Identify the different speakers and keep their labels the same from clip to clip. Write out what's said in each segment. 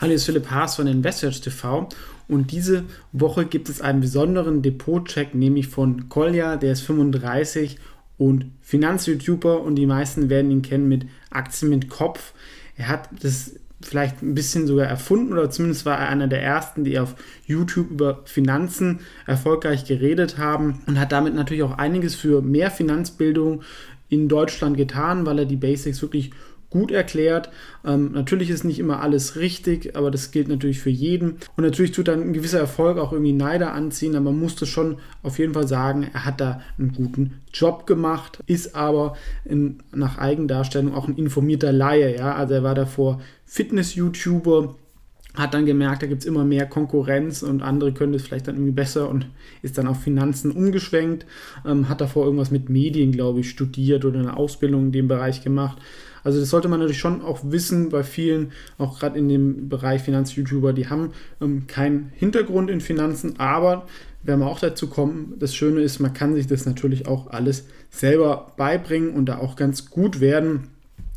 Speaker 1: Hallo, ist Philipp Haas von Investors TV und diese Woche gibt es einen besonderen Depot-Check, nämlich von Kolja, der ist 35 und Finanz-YouTuber und die meisten werden ihn kennen mit Aktien mit Kopf. Er hat das vielleicht ein bisschen sogar erfunden oder zumindest war er einer der ersten, die auf YouTube über Finanzen erfolgreich geredet haben und hat damit natürlich auch einiges für mehr Finanzbildung in Deutschland getan, weil er die Basics wirklich gut erklärt. Ähm, natürlich ist nicht immer alles richtig, aber das gilt natürlich für jeden. Und natürlich tut dann ein gewisser Erfolg auch irgendwie Neider anziehen, aber man musste schon auf jeden Fall sagen, er hat da einen guten Job gemacht, ist aber in, nach Eigendarstellung auch ein informierter Laie. Ja? Also er war davor Fitness-YouTuber, hat dann gemerkt, da gibt es immer mehr Konkurrenz und andere können das vielleicht dann irgendwie besser und ist dann auf Finanzen umgeschwenkt, ähm, hat davor irgendwas mit Medien, glaube ich, studiert oder eine Ausbildung in dem Bereich gemacht. Also das sollte man natürlich schon auch wissen bei vielen, auch gerade in dem Bereich Finanz-YouTuber, die haben ähm, keinen Hintergrund in Finanzen, aber werden wir auch dazu kommen, das Schöne ist, man kann sich das natürlich auch alles selber beibringen und da auch ganz gut werden.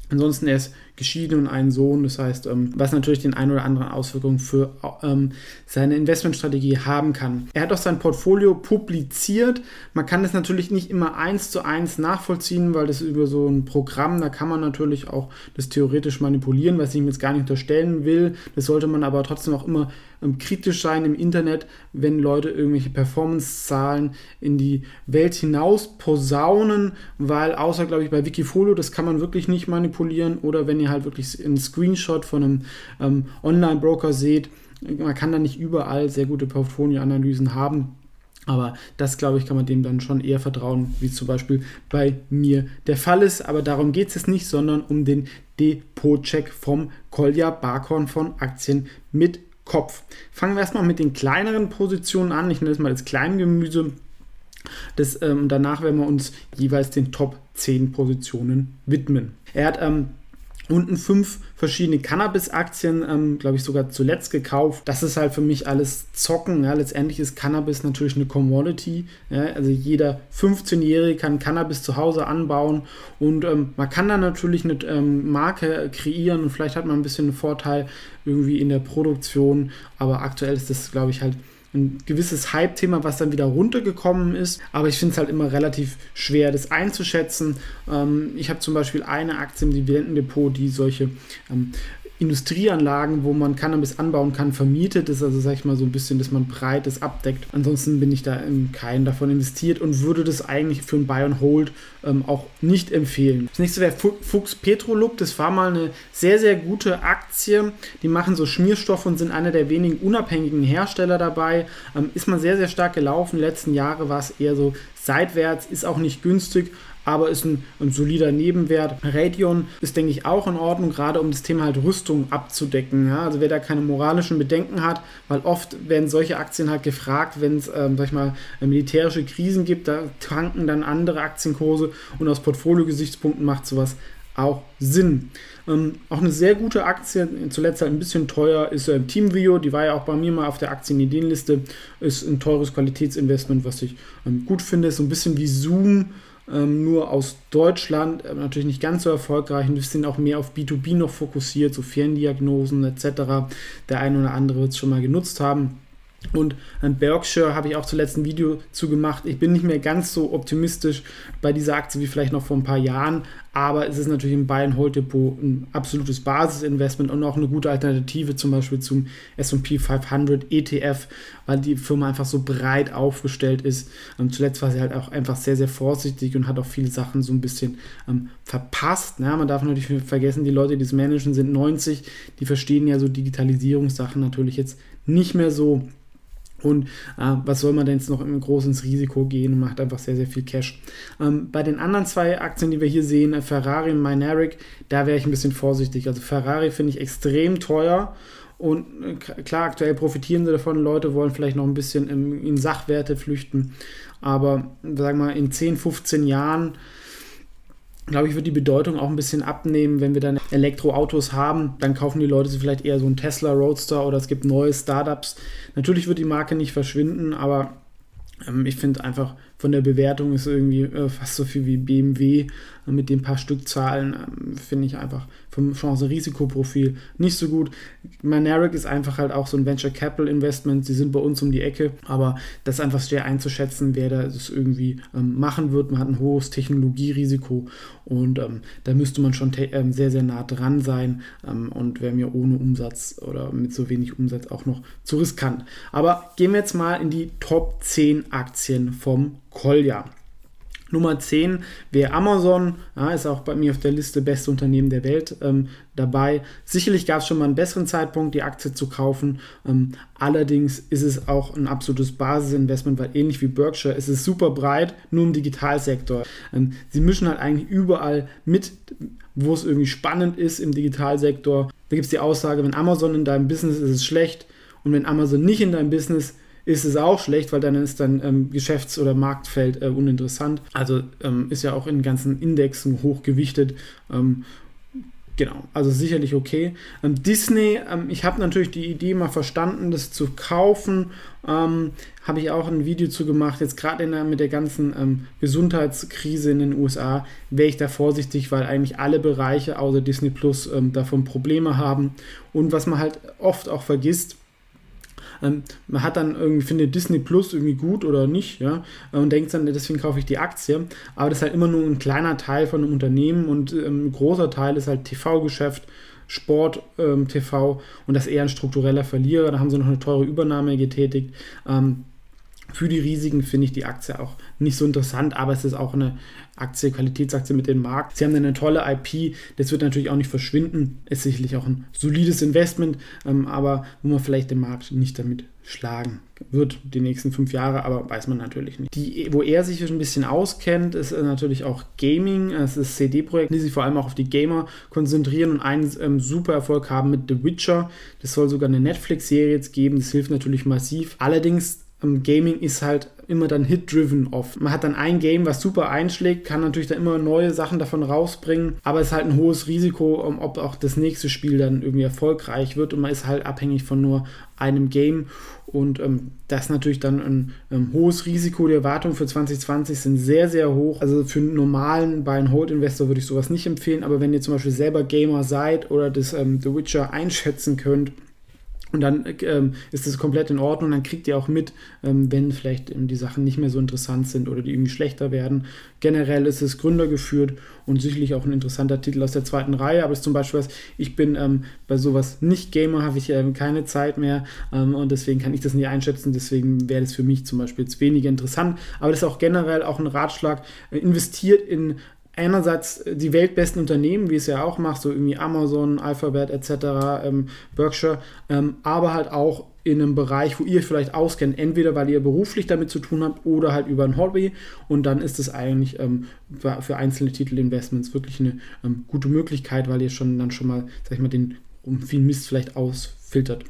Speaker 1: Ansonsten er ist geschieden und einen Sohn. Das heißt, ähm, was natürlich den ein oder anderen Auswirkungen für ähm, seine Investmentstrategie haben kann. Er hat auch sein Portfolio publiziert. Man kann das natürlich nicht immer eins zu eins nachvollziehen, weil das über so ein Programm, da kann man natürlich auch das theoretisch manipulieren, was ich ihm jetzt gar nicht unterstellen will. Das sollte man aber trotzdem auch immer ähm, kritisch sein im Internet, wenn Leute irgendwelche Performance-Zahlen in die Welt hinaus posaunen, weil außer, glaube ich, bei Wikifolio, das kann man wirklich nicht manipulieren oder wenn ihr halt wirklich einen Screenshot von einem ähm, Online-Broker seht. Man kann da nicht überall sehr gute Portfolio-Analysen haben. Aber das, glaube ich, kann man dem dann schon eher vertrauen, wie zum Beispiel bei mir der Fall ist. Aber darum geht es nicht, sondern um den Depot-Check vom Kolja Barkhorn von Aktien mit Kopf. Fangen wir erstmal mit den kleineren Positionen an. Ich nenne es mal das Kleingemüse. Das, ähm, danach werden wir uns jeweils den Top 10 Positionen widmen. Er hat ähm, unten fünf verschiedene Cannabis-Aktien, ähm, glaube ich, sogar zuletzt gekauft. Das ist halt für mich alles Zocken. Ja. Letztendlich ist Cannabis natürlich eine Commodity. Ja. Also jeder 15-Jährige kann Cannabis zu Hause anbauen und ähm, man kann da natürlich eine ähm, Marke kreieren und vielleicht hat man ein bisschen einen Vorteil irgendwie in der Produktion, aber aktuell ist das, glaube ich, halt ein gewisses Hype-Thema, was dann wieder runtergekommen ist. Aber ich finde es halt immer relativ schwer, das einzuschätzen. Ähm, ich habe zum Beispiel eine Aktie im Dividendendepot, die solche ähm, Industrieanlagen, wo man Cannabis anbauen kann, vermietet ist. Also sag ich mal so ein bisschen, dass man breites abdeckt. Ansonsten bin ich da in keinen davon investiert und würde das eigentlich für ein Buy and Hold ähm, auch nicht empfehlen. Das nächste wäre Fuchs Petrolub. Das war mal eine sehr, sehr gute Aktie. Die machen so Schmierstoffe und sind einer der wenigen unabhängigen Hersteller dabei. Ähm, ist mal sehr, sehr stark gelaufen. Die letzten Jahre war es eher so seitwärts, ist auch nicht günstig, aber ist ein, ein, solider Nebenwert. Radeon ist, denke ich, auch in Ordnung, gerade um das Thema halt Rüstung abzudecken. Ja? Also wer da keine moralischen Bedenken hat, weil oft werden solche Aktien halt gefragt, wenn es, ähm, sag ich mal, militärische Krisen gibt, da tanken dann andere Aktienkurse und aus Portfolio-Gesichtspunkten macht sowas auch Sinn. Ähm, auch eine sehr gute Aktie, zuletzt halt ein bisschen teuer, ist äh, TeamVio. Die war ja auch bei mir mal auf der Aktienideenliste. Ist ein teures Qualitätsinvestment, was ich ähm, gut finde. Ist so ein bisschen wie Zoom ähm, nur aus Deutschland, äh, natürlich nicht ganz so erfolgreich und wir sind auch mehr auf B2B noch fokussiert, so Ferndiagnosen etc. Der eine oder andere wird es schon mal genutzt haben. Und an Berkshire habe ich auch zuletzt ein Video zu gemacht. Ich bin nicht mehr ganz so optimistisch bei dieser Aktie wie vielleicht noch vor ein paar Jahren, aber es ist natürlich im Buy and Hold Depot ein absolutes Basisinvestment und auch eine gute Alternative zum Beispiel zum S&P 500 ETF, weil die Firma einfach so breit aufgestellt ist. Und zuletzt war sie halt auch einfach sehr, sehr vorsichtig und hat auch viele Sachen so ein bisschen ähm, verpasst. Ja, man darf natürlich vergessen, die Leute, die es managen, sind 90, die verstehen ja so Digitalisierungssachen natürlich jetzt nicht mehr so und äh, was soll man denn jetzt noch im groß ins Risiko gehen und macht einfach sehr, sehr viel Cash. Ähm, bei den anderen zwei Aktien, die wir hier sehen, äh, Ferrari und Mineric, da wäre ich ein bisschen vorsichtig. Also Ferrari finde ich extrem teuer Und äh, klar, aktuell profitieren sie davon. Leute wollen vielleicht noch ein bisschen in Sachwerte flüchten. Aber sagen wir mal, in 10, 15 Jahren glaube ich, wird die Bedeutung auch ein bisschen abnehmen, wenn wir dann Elektroautos haben. Dann kaufen die Leute vielleicht eher so einen Tesla Roadster oder es gibt neue Startups. Natürlich wird die Marke nicht verschwinden, aber ähm, ich finde einfach von der Bewertung ist irgendwie äh, fast so viel wie BMW mit den paar Stückzahlen, äh, finde ich einfach vom Chance-Risikoprofil nicht so gut. Maneric ist einfach halt auch so ein Venture Capital Investment, sie sind bei uns um die Ecke, aber das ist einfach schwer einzuschätzen, wer das irgendwie ähm, machen wird. Man hat ein hohes Technologierisiko und ähm, da müsste man schon ähm, sehr, sehr nah dran sein ähm, und wäre mir ohne Umsatz oder mit so wenig Umsatz auch noch zu riskant. Aber gehen wir jetzt mal in die Top 10 Aktien vom Kolja. Nummer 10 wäre Amazon, ja, ist auch bei mir auf der Liste beste Unternehmen der Welt ähm, dabei. Sicherlich gab es schon mal einen besseren Zeitpunkt, die Aktie zu kaufen. Ähm, allerdings ist es auch ein absolutes Basisinvestment, weil ähnlich wie Berkshire ist es super breit, nur im Digitalsektor. Ähm, sie mischen halt eigentlich überall mit, wo es irgendwie spannend ist im Digitalsektor. Da gibt es die Aussage, wenn Amazon in deinem Business ist, ist es schlecht und wenn Amazon nicht in deinem Business ist, es auch schlecht, weil dann ist dann ähm, Geschäfts- oder Marktfeld äh, uninteressant. Also ähm, ist ja auch in ganzen Indexen hochgewichtet. Ähm, genau, also sicherlich okay. Ähm, Disney, ähm, ich habe natürlich die Idee mal verstanden, das zu kaufen. Ähm, habe ich auch ein Video zu gemacht. Jetzt gerade mit der ganzen Gesundheitskrise in den USA wäre ich da vorsichtig, weil eigentlich alle Bereiche außer Disney Plus davon Probleme haben. Und was man halt oft auch vergisst, ähm, man hat dann irgendwie, findet Disney Plus irgendwie gut oder nicht, ja, und denkt dann, deswegen kaufe ich die Aktie. Aber das ist halt immer nur ein kleiner Teil von einem Unternehmen und ähm, ein großer Teil ist halt TV-Geschäft. Sport ähm, TV und das eher ein struktureller Verlierer. Da haben sie noch eine teure Übernahme getätigt. Ähm, für die Risiken finde ich die Aktie auch nicht so interessant, aber es ist auch eine Aktie, Qualitätsaktie mit dem Markt. Sie haben eine tolle IP, das wird natürlich auch nicht verschwinden, ist sicherlich auch ein solides Investment, ähm, aber wo man vielleicht den Markt nicht damit schlagen wird die nächsten fünf Jahre, aber weiß man natürlich nicht. Die, wo er sich ein bisschen auskennt, ist äh, natürlich auch Gaming. Es ist CD-Projekt, die sich vor allem auch auf die Gamer konzentrieren und einen ähm, super Erfolg haben mit The Witcher. Das soll sogar eine Netflix-Serie jetzt geben. Das hilft natürlich massiv. Allerdings Gaming ist halt immer dann hit-driven oft. Man hat dann ein Game, was super einschlägt, kann natürlich dann immer neue Sachen davon rausbringen, aber es ist halt ein hohes Risiko, ob auch das nächste Spiel dann irgendwie erfolgreich wird und man ist halt abhängig von nur einem Game und ähm, das ist natürlich dann ein ähm, hohes Risiko. Die Erwartungen für 2020 sind sehr, sehr hoch. Also für einen normalen Buy-and-Hold-Investor würde ich sowas nicht empfehlen, aber wenn ihr zum Beispiel selber Gamer seid oder das ähm, The Witcher einschätzen könnt, und dann ähm, ist das komplett in Ordnung. Dann kriegt ihr auch mit, ähm, wenn vielleicht ähm, die Sachen nicht mehr so interessant sind oder die irgendwie schlechter werden. Generell ist es Gründer geführt und sicherlich auch ein interessanter Titel aus der zweiten Reihe. Aber es ist zum Beispiel was, ich bin ähm, bei sowas nicht Gamer, habe ich ähm, keine Zeit mehr ähm, und deswegen kann ich das nicht einschätzen. Deswegen wäre das für mich zum Beispiel jetzt weniger interessant. Aber das ist auch generell auch ein Ratschlag. Äh, investiert in einerseits die weltbesten Unternehmen, wie es ja auch macht, so irgendwie Amazon, Alphabet etc., ähm, Berkshire, ähm, aber halt auch in einem Bereich, wo ihr vielleicht auskennt, entweder weil ihr beruflich damit zu tun habt oder halt über ein Hobby und dann ist es eigentlich ähm, für, für, einzelne Titelinvestments wirklich eine ähm, gute Möglichkeit, weil ihr schon dann schon mal, sag ich mal, den um viel Mist vielleicht ausfiltert.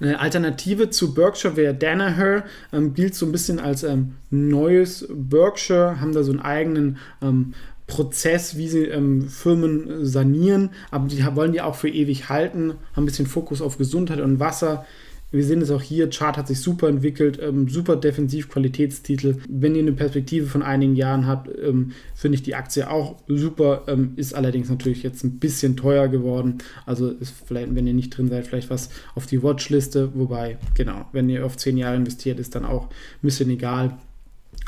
Speaker 1: Eine Alternative zu Berkshire wäre Danaher, ähm, gilt so ein bisschen als ähm, neues Berkshire, haben da so einen eigenen ähm, Prozess, wie sie ähm, Firmen sanieren, aber die wollen die auch für ewig halten, haben ein bisschen Fokus auf Gesundheit und Wasser, wir sehen es auch hier, Chart hat sich super entwickelt, ähm, super Defensiv-Qualitätstitel. Wenn ihr eine Perspektive von einigen Jahren habt, ähm, finde ich die Aktie auch super, ähm, ist allerdings natürlich jetzt ein bisschen teuer geworden. Also ist vielleicht, wenn ihr nicht drin seid, vielleicht was auf die Watchliste. Wobei, genau, wenn ihr auf 10 Jahre investiert, ist dann auch ein bisschen egal.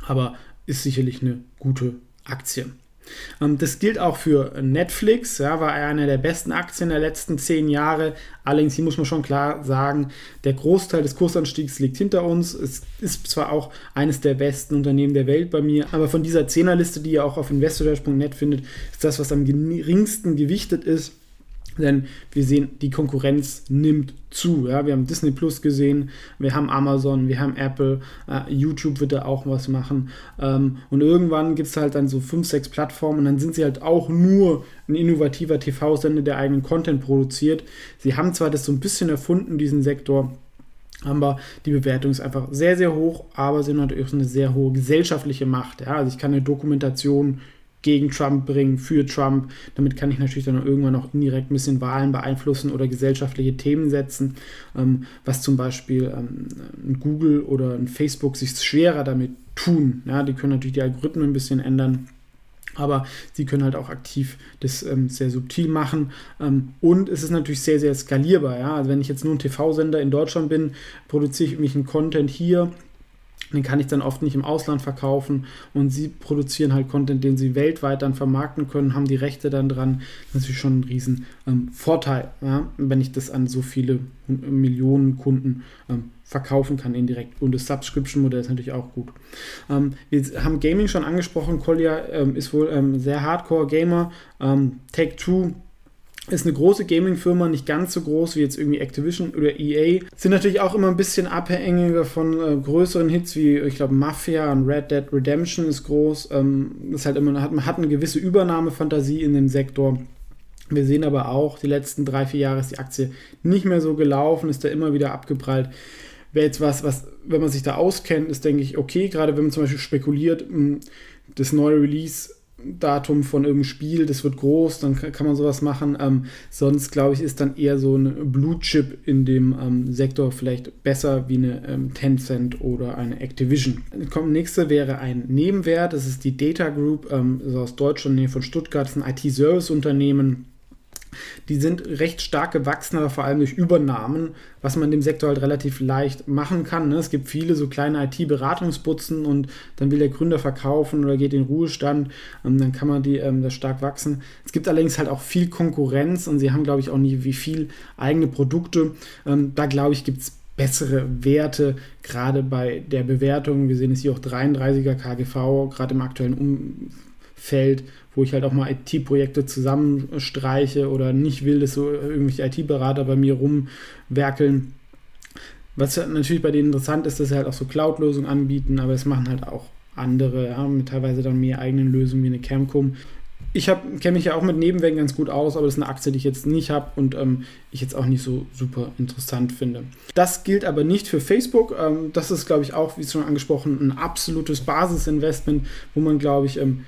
Speaker 1: Aber ist sicherlich eine gute Aktie. Ähm, das gilt auch für Netflix, ja, war eine der besten Aktien der letzten zehn Jahre. Allerdings, hier muss man schon klar sagen, der Großteil des Kursanstiegs liegt hinter uns. Es ist zwar auch eines der besten Unternehmen der Welt bei mir, aber von dieser Zehnerliste, die ihr auch auf investordash.net findet, ist das, was am geringsten gewichtet ist. Denn wir sehen, die Konkurrenz nimmt zu. Ja? Wir haben Disney Plus gesehen, wir haben Amazon, wir haben Apple, äh, YouTube wird da auch was machen. Ähm, und irgendwann gibt es halt dann so fünf, sechs Plattformen und dann sind sie halt auch nur ein innovativer TV-Sender, der eigenen Content produziert. Sie haben zwar das so ein bisschen erfunden, diesen Sektor, aber die Bewertung ist einfach sehr, sehr hoch, aber sie haben natürlich auch eine sehr hohe gesellschaftliche Macht. Ja? Also ich kann eine Dokumentation gegen Trump bringen, für Trump. Damit kann ich natürlich dann irgendwann auch indirekt ein bisschen Wahlen beeinflussen oder gesellschaftliche Themen setzen, ähm, was zum Beispiel ähm, ein Google oder ein Facebook sich schwerer damit tun. Ja, die können natürlich die Algorithmen ein bisschen ändern. Aber sie können halt auch aktiv das ähm, sehr subtil machen. Ähm, und es ist natürlich sehr, sehr skalierbar. Ja? Also wenn ich jetzt nur ein TV-Sender in Deutschland bin, produziere ich mich einen Content hier den kann ich dann oft nicht im Ausland verkaufen und sie produzieren halt Content, den sie weltweit dann vermarkten können, haben die Rechte dann dran. Das ist schon ein riesen ähm, Vorteil, ja, wenn ich das an so viele Millionen Kunden ähm, verkaufen kann indirekt. Und das Subscription-Modell ist natürlich auch gut. Ähm, wir haben Gaming schon angesprochen. Collier ähm, ist wohl ähm, sehr Hardcore-Gamer. Ähm, Take-Two ist eine große Gaming-Firma, nicht ganz so groß wie jetzt irgendwie Activision oder EA. Sind natürlich auch immer ein bisschen abhängiger von äh, größeren Hits wie, ich glaube, Mafia und Red Dead Redemption ist groß. Ähm, ist halt immer, hat, man hat eine gewisse Übernahmefantasie in dem Sektor. Wir sehen aber auch, die letzten drei, vier Jahre ist die Aktie nicht mehr so gelaufen, ist da immer wieder abgeprallt. Wäre jetzt was, was, wenn man sich da auskennt, ist, denke ich, okay, gerade wenn man zum Beispiel spekuliert, hm, das neue Release Datum von irgendeinem Spiel, das wird groß, dann kann man sowas machen. Ähm, sonst glaube ich, ist dann eher so ein Blue Chip in dem ähm, Sektor vielleicht besser wie eine ähm, Tencent oder eine Activision. Kommt nächste wäre ein Nebenwert, das ist die Data Group, ähm, aus Deutschland, Nähe von Stuttgart, das ist ein IT-Service-Unternehmen die sind recht stark gewachsen, aber vor allem durch Übernahmen, was man dem Sektor halt relativ leicht machen kann. Ne? Es gibt viele so kleine IT-Beratungsbutzen und dann will der Gründer verkaufen oder geht in Ruhestand, und dann kann man die ähm, das stark wachsen. Es gibt allerdings halt auch viel Konkurrenz und sie haben, glaube ich, auch nie wie viel eigene Produkte. Ähm, da glaube ich, gibt es bessere Werte, gerade bei der Bewertung. Wir sehen es hier auch 33er KGV, gerade im aktuellen Umfeld wo ich halt auch mal IT-Projekte zusammenstreiche oder nicht will, dass so irgendwelche IT-Berater bei mir rumwerkeln. Was natürlich bei denen interessant ist, dass sie halt auch so Cloud-Lösungen anbieten, aber es machen halt auch andere, ja, mit teilweise dann mehr eigenen Lösungen wie eine Camcom. Ich kenne mich ja auch mit Nebenwegen ganz gut aus, aber das ist eine Aktie, die ich jetzt nicht habe und ähm, ich jetzt auch nicht so super interessant finde. Das gilt aber nicht für Facebook. Ähm, das ist, glaube ich, auch, wie schon angesprochen, ein absolutes Basisinvestment, wo man, glaube ich, ähm,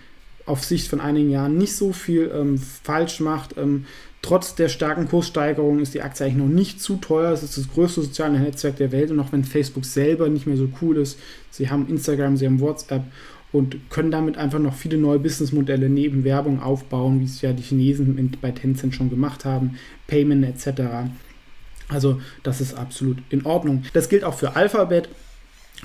Speaker 1: auf Sicht von einigen Jahren nicht so viel ähm, falsch macht. Ähm, trotz der starken Kurssteigerung ist die Aktie eigentlich noch nicht zu teuer. Es ist das größte soziale Netzwerk der Welt und auch wenn Facebook selber nicht mehr so cool ist, sie haben Instagram, sie haben WhatsApp und können damit einfach noch viele neue Businessmodelle neben Werbung aufbauen, wie es ja die Chinesen bei Tencent schon gemacht haben, Payment etc. Also das ist absolut in Ordnung. Das gilt auch für Alphabet.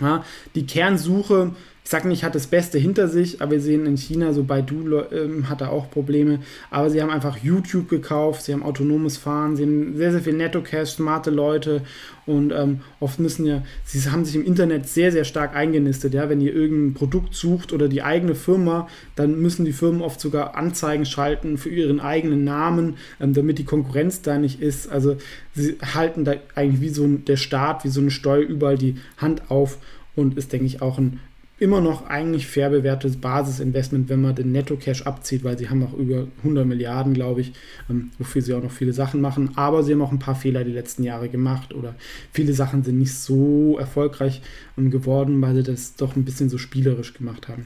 Speaker 1: Ja, die Kernsuche ich sage nicht, hat das Beste hinter sich, aber wir sehen in China, so Baidu ähm, hat da auch Probleme. Aber sie haben einfach YouTube gekauft, sie haben autonomes Fahren, sie haben sehr, sehr viel Netto-Cash, smarte Leute und ähm, oft müssen ja, sie haben sich im Internet sehr, sehr stark eingenistet. Ja? Wenn ihr irgendein Produkt sucht oder die eigene Firma, dann müssen die Firmen oft sogar Anzeigen schalten für ihren eigenen Namen, ähm, damit die Konkurrenz da nicht ist. Also sie halten da eigentlich wie so ein, der Staat, wie so eine Steuer überall die Hand auf und ist, denke ich, auch ein immer noch eigentlich fair bewertetes Basisinvestment, wenn man den Netto-Cash abzieht, weil sie haben auch über 100 Milliarden, glaube ich, ähm, wofür sie auch noch viele Sachen machen. Aber sie haben auch ein paar Fehler die letzten Jahre gemacht oder viele Sachen sind nicht so erfolgreich ähm, geworden, weil sie das doch ein bisschen so spielerisch gemacht haben.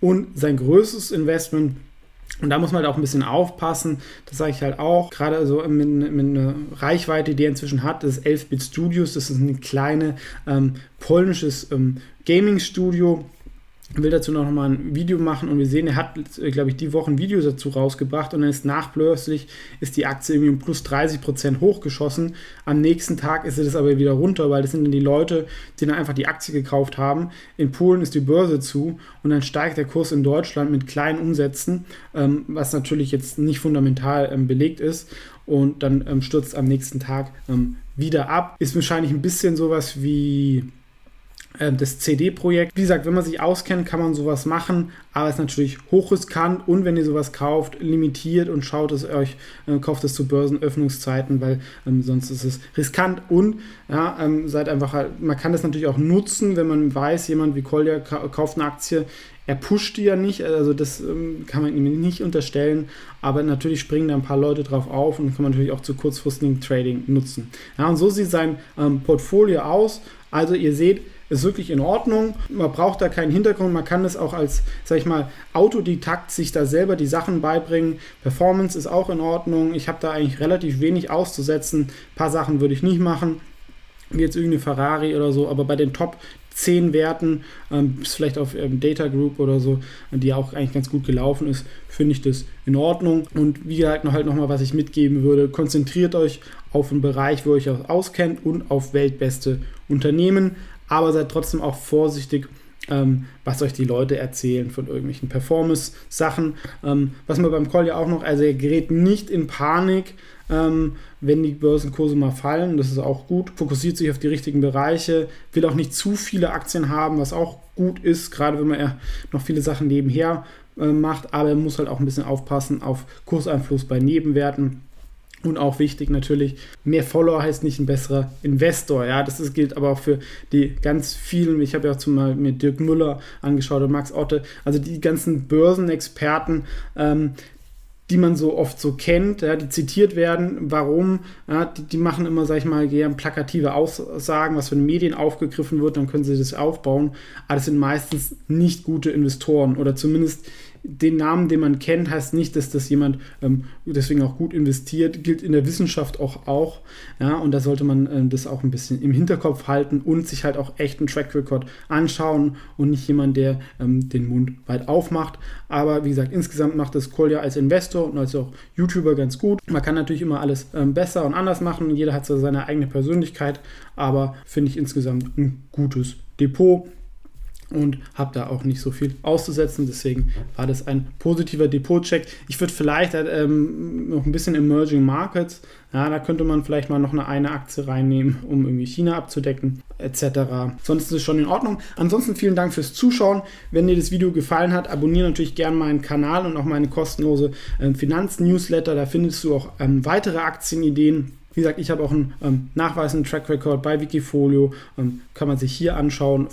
Speaker 1: Und sein größtes Investment und da muss man halt auch ein bisschen aufpassen. Das sage ich halt auch. Gerade so mit, mit einer Reichweite, die er inzwischen hat, das ist 11-Bit Studios. Das ist ein kleines ähm, polnisches ähm, Gaming-Studio will dazu noch mal ein Video machen und wir sehen, er hat, glaube ich, die Woche ein Video dazu rausgebracht und dann ist nachplötzlich ist die Aktie irgendwie um plus 30 Prozent hochgeschossen. Am nächsten Tag ist es aber wieder runter, weil das sind dann die Leute, die dann einfach die Aktie gekauft haben. In Polen ist die Börse zu und dann steigt der Kurs in Deutschland mit kleinen Umsätzen, ähm, was natürlich jetzt nicht fundamental ähm, belegt ist und dann ähm, stürzt am nächsten Tag ähm, wieder ab. Ist wahrscheinlich ein bisschen sowas wie äh, das CD-Projekt. Wie gesagt, wenn man sich auskennt, kann man sowas machen, aber es ist natürlich hochriskant und wenn ihr sowas kauft, limitiert und schaut es euch, äh, kauft es zu Börsenöffnungszeiten, weil ähm, sonst ist es riskant und ja, ähm, seid einfach halt, man kann das natürlich auch nutzen, wenn man weiß, jemand wie Kolja kauft eine Aktie, er pusht die ja nicht, also das ähm, kann man ihm nicht unterstellen, aber natürlich springen da ein paar Leute drauf auf und kann man natürlich auch zu kurzfristigen Trading nutzen. Ja, und so sieht sein ähm, Portfolio aus. Also ihr seht, ist wirklich in Ordnung. Man braucht da keinen Hintergrund. Man kann es auch als, sag ich mal, Autodidakt sich da selber die Sachen beibringen. Performance ist auch in Ordnung. Ich habe da eigentlich relativ wenig auszusetzen. Ein paar Sachen würde ich nicht machen wie jetzt irgendeine Ferrari oder so, aber bei den Top 10 Werten, ähm, vielleicht auf ähm, Data Group oder so, die auch eigentlich ganz gut gelaufen ist, finde ich das in Ordnung. Und wie gesagt, noch halt nochmal, was ich mitgeben würde, konzentriert euch auf einen Bereich, wo ihr euch auskennt und auf weltbeste Unternehmen aber seid trotzdem auch vorsichtig, ähm, was euch die Leute erzählen von irgendwelchen Performance-Sachen. Ähm, was man beim Call ja auch noch, also er gerät nicht in Panik, ähm, wenn die Börsenkurse mal fallen, das ist auch gut, fokussiert sich auf die richtigen Bereiche, will auch nicht zu viele Aktien haben, was auch gut ist, gerade wenn man ja noch viele Sachen nebenher äh, macht, aber er muss halt auch ein bisschen aufpassen auf Kurseinfluss bei Nebenwerten und auch wichtig natürlich, mehr Follower heißt nicht ein besserer Investor. Ja, das ist, gilt aber auch für die ganz vielen, ich habe ja auch zum Mal mir Dirk Müller angeschaut und Max Otte, also die ganzen Börsenexperten, ähm, die man so oft so kennt, ja, die zitiert werden. Warum? Ja, die, die, machen immer, sag ich mal, gern plakative Aussagen, was von Medien aufgegriffen wird, dann können sie das aufbauen. Aber das sind meistens nicht gute Investoren oder zumindest den Namen, den man kennt, heißt nicht, dass das jemand ähm, deswegen auch gut investiert. Gilt in der Wissenschaft auch. auch ja, und da sollte man ähm, das auch ein bisschen im Hinterkopf halten und sich halt auch echt einen Track Record anschauen und nicht jemand, der ähm, den Mund weit aufmacht. Aber wie gesagt, insgesamt macht das Kolja als Investor und als auch YouTuber ganz gut. Man kann natürlich immer alles ähm, besser und anders machen jeder hat so seine eigene Persönlichkeit, aber finde ich insgesamt ein gutes Depot und habe da auch nicht so viel auszusetzen. Deswegen war das ein positiver Depot-Check. Ich würde vielleicht ähm, noch ein bisschen Emerging Markets, ja, da könnte man vielleicht mal noch eine, eine Aktie reinnehmen, um irgendwie China abzudecken, etc. Sonst ist es schon in Ordnung. Ansonsten vielen Dank fürs Zuschauen. Wenn dir das Video gefallen hat, abonniere natürlich gerne meinen Kanal und auch meine kostenlose äh, Finanznewsletter. Da findest du auch ähm, weitere Aktienideen wie gesagt, ich habe auch einen ähm, nachweisenden Track Record bei Wikifolio, ähm, kann man sich hier anschauen.